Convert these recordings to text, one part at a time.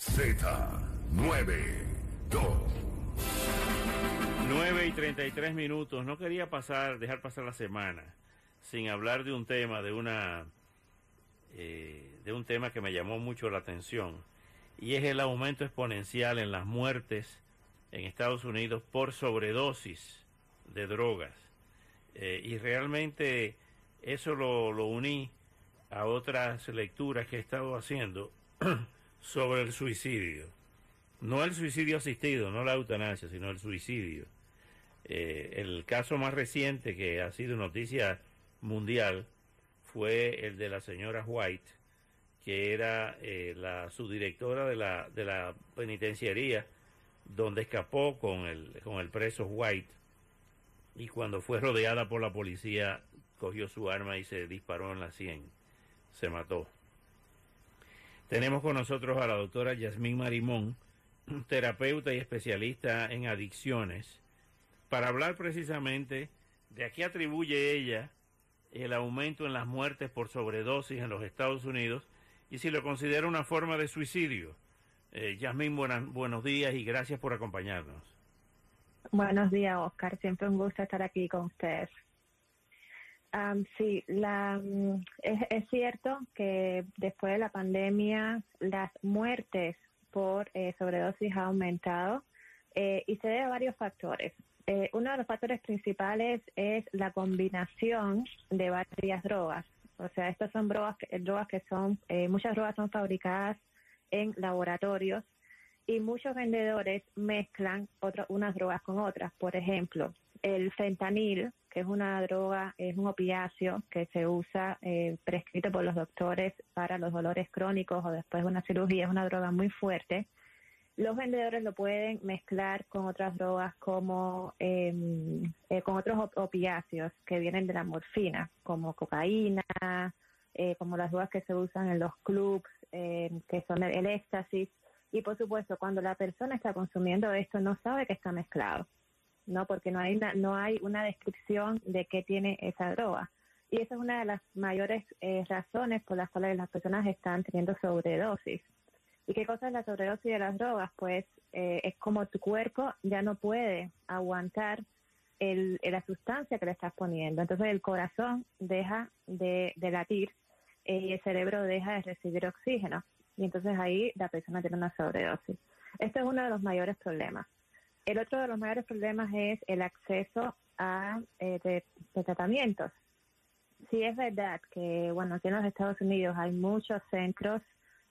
Z92. 9 y 33 minutos. No quería pasar, dejar pasar la semana sin hablar de un tema, de una, eh, de un tema que me llamó mucho la atención y es el aumento exponencial en las muertes en Estados Unidos por sobredosis de drogas. Eh, y realmente eso lo, lo uní a otras lecturas que he estado haciendo sobre el suicidio. No el suicidio asistido, no la eutanasia, sino el suicidio. Eh, el caso más reciente que ha sido noticia mundial fue el de la señora White, que era eh, la subdirectora de la, de la penitenciaría, donde escapó con el, con el preso White y cuando fue rodeada por la policía cogió su arma y se disparó en la sien, se mató. Tenemos con nosotros a la doctora Yasmín Marimón, terapeuta y especialista en adicciones, para hablar precisamente de a qué atribuye ella el aumento en las muertes por sobredosis en los Estados Unidos y si lo considera una forma de suicidio. Eh, Yasmín, buenos días y gracias por acompañarnos. Buenos días, Oscar. Siempre un gusto estar aquí con ustedes. Sí, la, mm, es, cierto que después de la pandemia las muertes por eh, sobredosis ha aumentado eh, y se debe a varios factores. Eh, uno de los factores principales es la combinación de varias drogas. O sea, estas son drogas, drogas que son, muchas drogas son fabricadas en laboratorios y muchos vendedores mezclan unas drogas con otras. Por ejemplo, el fentanil, que es una droga, es un opiáceo que se usa eh, prescrito por los doctores para los dolores crónicos o después de una cirugía, es una droga muy fuerte. Los vendedores lo pueden mezclar con otras drogas como em, eh, con otros opiáceos que vienen de la morfina, como cocaína, eh, como las drogas que se usan en los clubs, em, que son el éxtasis. Y por supuesto, cuando la persona está consumiendo esto, no sabe que está mezclado. ¿No? Porque no hay una, no hay una descripción de qué tiene esa droga. Y esa es una de las mayores eh, razones por las cuales las personas están teniendo sobredosis. ¿Y qué cosa es la sobredosis de las drogas? Pues eh, es como tu cuerpo ya no puede aguantar el, la sustancia que le estás poniendo. Entonces el corazón deja de, latir eh, y el cerebro deja de recibir oxígeno. Y entonces ahí la persona tiene una sobredosis. Este es uno de los mayores problemas. El otro de los mayores problemas es el acceso a eh, tratamientos. Sí es verdad que, bueno, aquí en los Estados Unidos hay muchos centros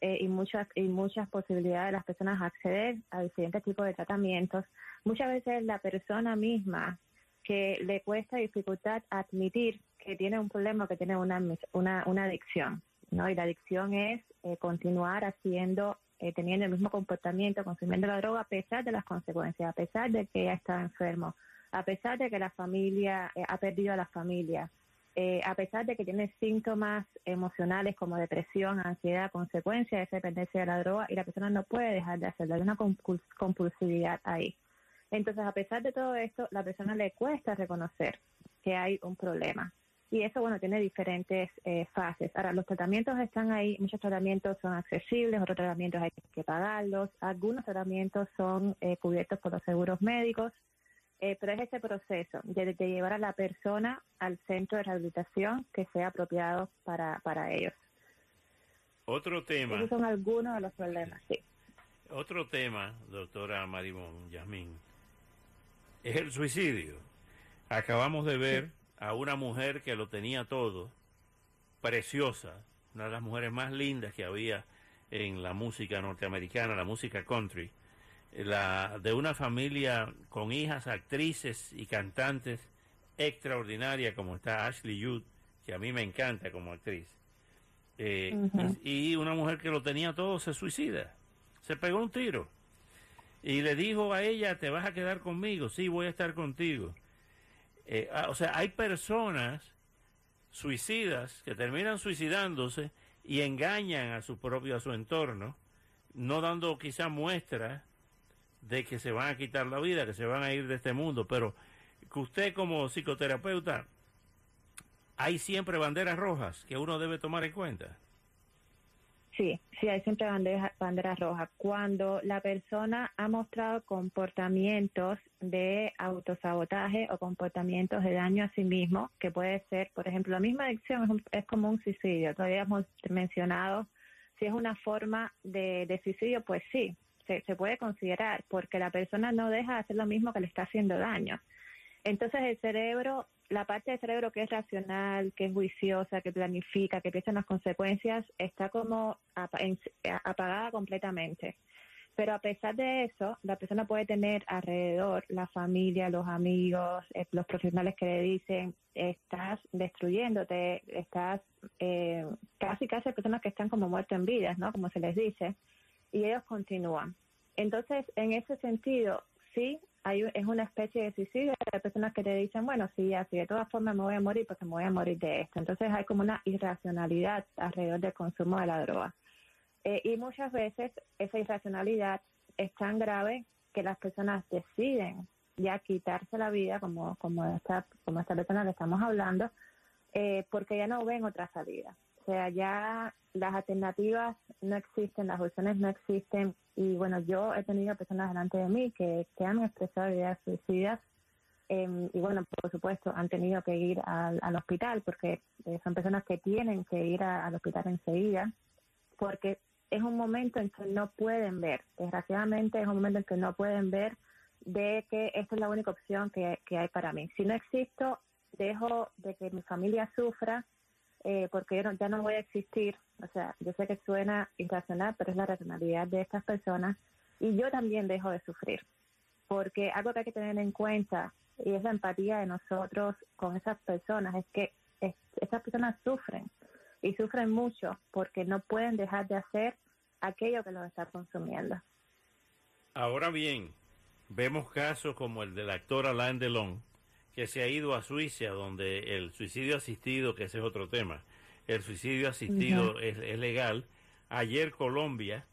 eh, y muchas y muchas posibilidades de las personas acceder a diferentes tipos de tratamientos. Muchas veces la persona misma que le cuesta dificultad admitir que tiene un problema, que tiene una, una, una adicción, ¿no? Y la adicción es eh, continuar haciendo eh, teniendo el mismo comportamiento, consumiendo la droga, a pesar de las consecuencias, a pesar de que ya está enfermo, a pesar de que la familia eh, ha perdido a la familia, eh, a pesar de que tiene síntomas emocionales como depresión, ansiedad, consecuencia de esa dependencia de la droga y la persona no puede dejar de hacerlo, hay una compulsividad ahí. Entonces, a pesar de todo esto, la persona le cuesta reconocer que hay un problema y eso, bueno, tiene diferentes eh, fases. Ahora, los tratamientos están ahí, muchos tratamientos son accesibles, otros tratamientos hay que pagarlos, algunos tratamientos son eh, cubiertos por los seguros médicos, eh, pero es ese proceso de, llevar a la persona al centro de rehabilitación que sea apropiado para, para ellos. Otro tema. Esos son algunos de los problemas, sí. Otro tema, doctora Marimón Yasmín, es el suicidio. Acabamos de ver a una mujer que lo tenía todo, preciosa, una de las mujeres más lindas que había en la música norteamericana, la música country, la, de una familia con hijas, actrices y cantantes extraordinaria como está Ashley Judd, que a mí me encanta como actriz. Eh, y, una mujer que lo tenía todo se suicida. se pegó un tiro. Y le dijo a ella, te vas a quedar conmigo, sí, voy a estar contigo. Eh, ah, o sea, hay personas suicidas que terminan suicidándose y engañan a su propio, a su entorno, no dando quizá muestras de que se van a quitar la vida, que se van a ir de este mundo, pero que usted como psicoterapeuta, hay siempre banderas rojas que uno debe tomar en cuenta. Sí, sí, hay siempre banderas rojas. Cuando la persona ha mostrado comportamientos de autosabotaje o comportamientos de daño a sí mismo, que puede ser, por ejemplo, la misma adicción es, como un suicidio. Todavía hemos mencionado si es una forma de, de suicidio, pues sí, se puede considerar, porque la persona no deja de hacer lo mismo que le está haciendo daño. Entonces el cerebro la parte del cerebro que es racional, que es juiciosa, que planifica, que piensa en las consecuencias, está como apagada completamente. Pero a pesar de eso, la persona puede tener alrededor la familia, los amigos, eh, los profesionales que le dicen, estás destruyéndote, estás eh, casi casi personas que están como muertos en vidas, ¿no? Como se les dice, y ellos continúan. Entonces, en ese sentido, sí, hay, es una especie de suicidio. Hay personas que te dicen, bueno, sí, así de todas formas me voy a morir porque me voy a morir de esto. Entonces hay como una irracionalidad alrededor del consumo de la droga. Eh, y muchas veces esa irracionalidad es tan grave que las personas deciden ya quitarse la vida, como, como, esta, como esta persona que estamos hablando, eh, porque ya no ven otra salida. O sea, ya las alternativas no existen, las opciones no existen. Y bueno, yo he tenido personas delante de mí que, que han expresado ideas suicidas em, y bueno, por supuesto, han tenido que ir al, hospital porque eh, son personas que tienen que ir al hospital enseguida porque es un momento en que no pueden ver, desgraciadamente es un momento en que no pueden ver de que esta es la única opción que, que hay para mí. Si no existo, dejo de que mi familia sufra eh, porque yo ya no voy a existir. O sea, yo sé que suena irracional, pero es la racionalidad de estas personas y yo también dejo de sufrir. Porque algo que hay que tener en cuenta y es la empatía de nosotros con esas personas, es que esas personas sufren y sufren mucho porque no pueden dejar de hacer aquello que los está consumiendo. Ahora bien, vemos casos como el del actor Alain Delon, que se ha ido a Suiza, donde el suicidio asistido, que ese es otro tema, el suicidio asistido es, legal. Ayer Colombia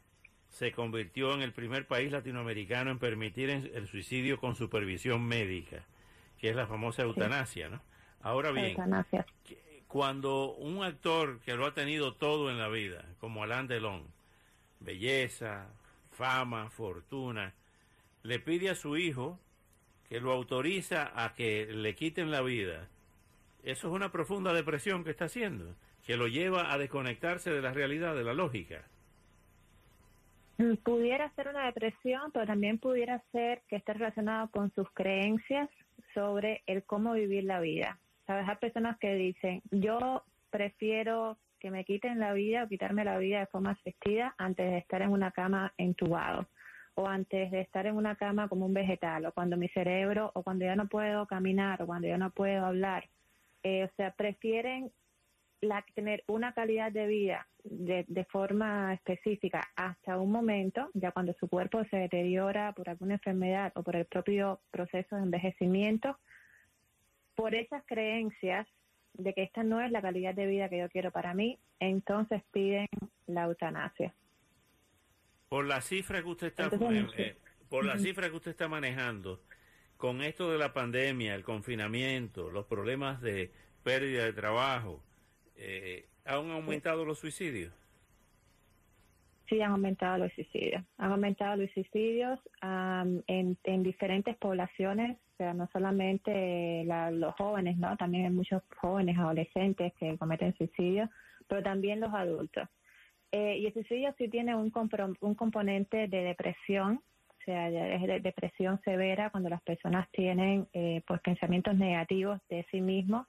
se convirtió en el primer país latinoamericano en permitir el suicidio con supervisión médica, que es la famosa eutanasia, ¿no? Ahora bien, cuando un actor que lo ha tenido todo en la vida, como Alain Delon, belleza, fama, fortuna, le pide a su hijo que lo autoriza a que le quiten la vida, eso es una profunda depresión que está haciendo, que lo lleva a desconectarse de la realidad, de la lógica. Pudiera ser una depresión, pero también pudiera ser que esté relacionado con sus creencias sobre el cómo vivir la vida. Sabes, hay personas que dicen, yo prefiero que me quiten la vida o quitarme la vida de forma asistida antes de estar en una cama entubado o antes de estar en una cama como un vegetal, o cuando mi cerebro, o cuando ya no puedo caminar, o cuando ya no puedo hablar. Eh, o sea, prefieren la, tener una calidad de vida de, de, forma específica hasta un momento, ya cuando su cuerpo se deteriora por alguna enfermedad o por el propio proceso de envejecimiento, por esas creencias de que esta no es la calidad de vida que yo quiero para mí, entonces piden la eutanasia. Por la cifra que usted está eh, eh, por la cifra que usted está manejando, con esto de la pandemia, el confinamiento, los problemas de pérdida de trabajo, eh, ¿han aumentado los suicidios? Sí, han aumentado los suicidios. Han aumentado los suicidios en, en, diferentes poblaciones, o sea, no solamente los jóvenes, ¿no? También hay muchos jóvenes, adolescentes que cometen suicidio, pero también los adultos. Eh, y el suicidio sí tiene un, un componente de depresión, o sea, es de depresión severa cuando las personas tienen eh, pues pensamientos negativos de sí mismos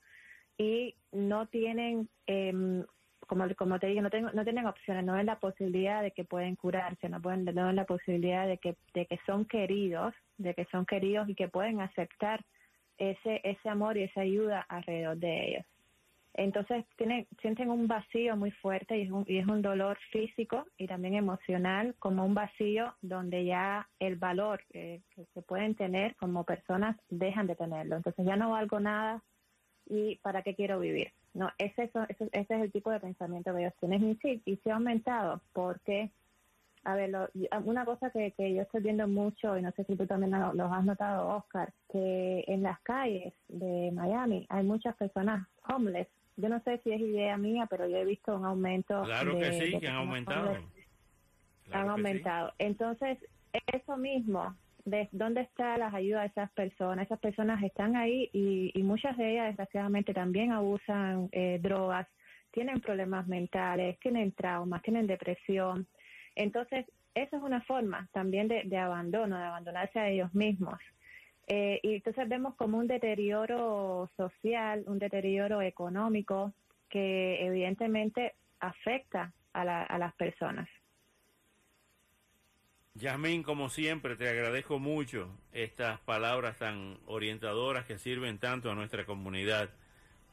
y no tienen, eh, como, como te digo, no, tengo, no tienen opciones, no ven la posibilidad de que pueden curarse, no, pueden, no ven la posibilidad de que, de que son queridos, de que son queridos y que pueden aceptar ese, ese amor y esa ayuda alrededor de ellos. Entonces tienen, sienten un vacío muy fuerte y es, un, y es un dolor físico y también emocional, como un vacío donde ya el valor que, se pueden tener como personas dejan de tenerlo. Entonces ya no valgo nada y ¿para qué quiero vivir? No, ese, eso, ese, es el tipo de pensamiento que ellos tienen y sí, y se ha aumentado porque, a ver, una cosa que, que yo estoy viendo mucho y no sé si tú también lo, lo has notado, Oscar, que en las calles de Miami hay muchas personas homeless yo no sé si es idea mía, pero yo he visto un aumento. Claro que sí, que han aumentado. han aumentado. Entonces, eso mismo, de dónde están las ayudas de esas personas. Esas personas están ahí y, muchas de ellas, desgraciadamente, también abusan eh, drogas, tienen problemas mentales, tienen traumas, tienen depresión. Entonces, eso es una forma también de, de abandono, de abandonarse a ellos mismos. Eh, y entonces vemos como un deterioro social, un deterioro económico que evidentemente afecta a, a las personas. Yasmín, como siempre, te agradezco mucho estas palabras tan orientadoras que sirven tanto a nuestra comunidad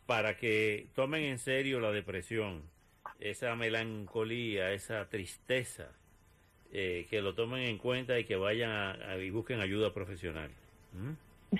para que tomen en serio la depresión, esa melancolía, esa tristeza, eh, que lo tomen en cuenta y que vayan y busquen ayuda profesional.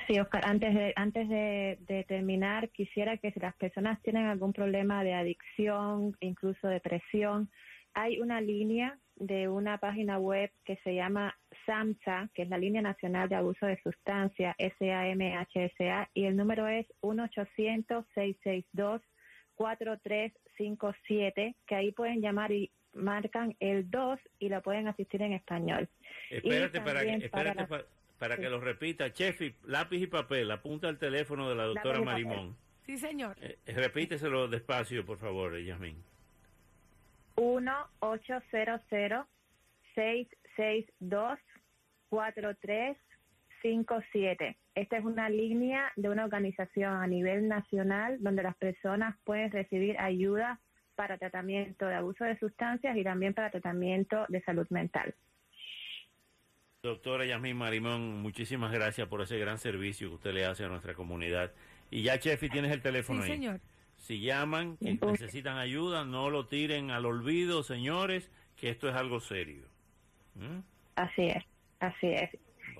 Sí, Oscar, antes de, antes de, terminar, quisiera que si las personas tienen algún problema de adicción, incluso depresión, hay una línea de una página web que se llama SAMHSA, que es la Línea Nacional de Abuso de Sustancia, S-A-M-H-S-A, y el número es 1-800-662-4357, que ahí pueden llamar y marcan el 2 y la pueden asistir en español. Espérate, para, espérate para, para que lo repita. Chefi, lápiz y papel, apunta el teléfono de la doctora Marimón. Sí, señor. Eh, repíteselo despacio, por favor, Yasmin. 1-800-662-4357. Esta es una línea de una organización a nivel nacional donde las personas pueden recibir ayuda para tratamiento de abuso de sustancias y también para tratamiento de salud mental. Doctora Yasmín Marimón, muchísimas gracias por ese gran servicio que usted le hace a nuestra comunidad. Y ya, Chefi, tienes el teléfono sí, señor. Si llaman, y necesitan ayuda, no lo tiren al olvido, señores, que esto es algo serio. ¿Mm? Así es, así es.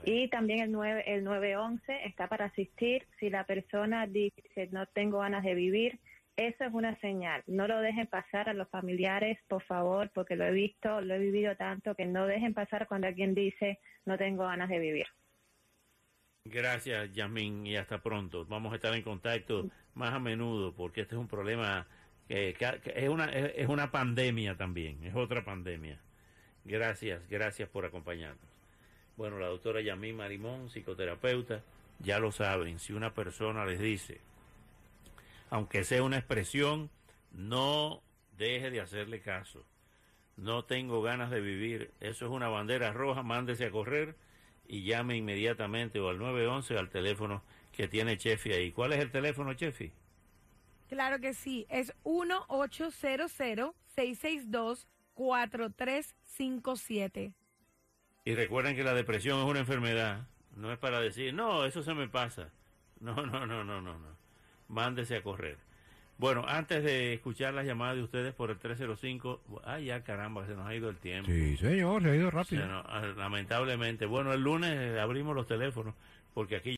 Y también el, 9, el 911 está para asistir si la persona dice no tengo ganas de vivir, eso es una señal. No lo dejen pasar a los familiares, por favor, porque lo he visto, lo he vivido tanto, que no dejen pasar cuando alguien dice no tengo ganas de vivir. Gracias, Yasmin, y hasta pronto. Vamos a estar en contacto más a menudo, porque este es un problema que, es, una, es una pandemia también, es otra pandemia. Gracias, gracias por acompañarnos. Bueno, la doctora Yasmin Marimón, psicoterapeuta, ya lo saben, si una persona les dice, aunque sea una expresión, no deje de hacerle caso. No tengo ganas de vivir. Eso es una bandera roja, mándese a correr y llame inmediatamente o al 911 al teléfono que tiene Chefi ahí. ¿Cuál es el teléfono, Chefi? Claro que sí, es 1-800-662-4357. Y recuerden que la depresión es una enfermedad, no es para decir, no, eso se me pasa. No, no, no, no, no, no mándese a correr. Bueno, antes de escuchar las llamadas de ustedes por el 305, ay ya caramba, se nos ha ido el tiempo. Sí, señor, se ha ido rápido. lamentablemente. Bueno, el lunes abrimos los teléfonos porque aquí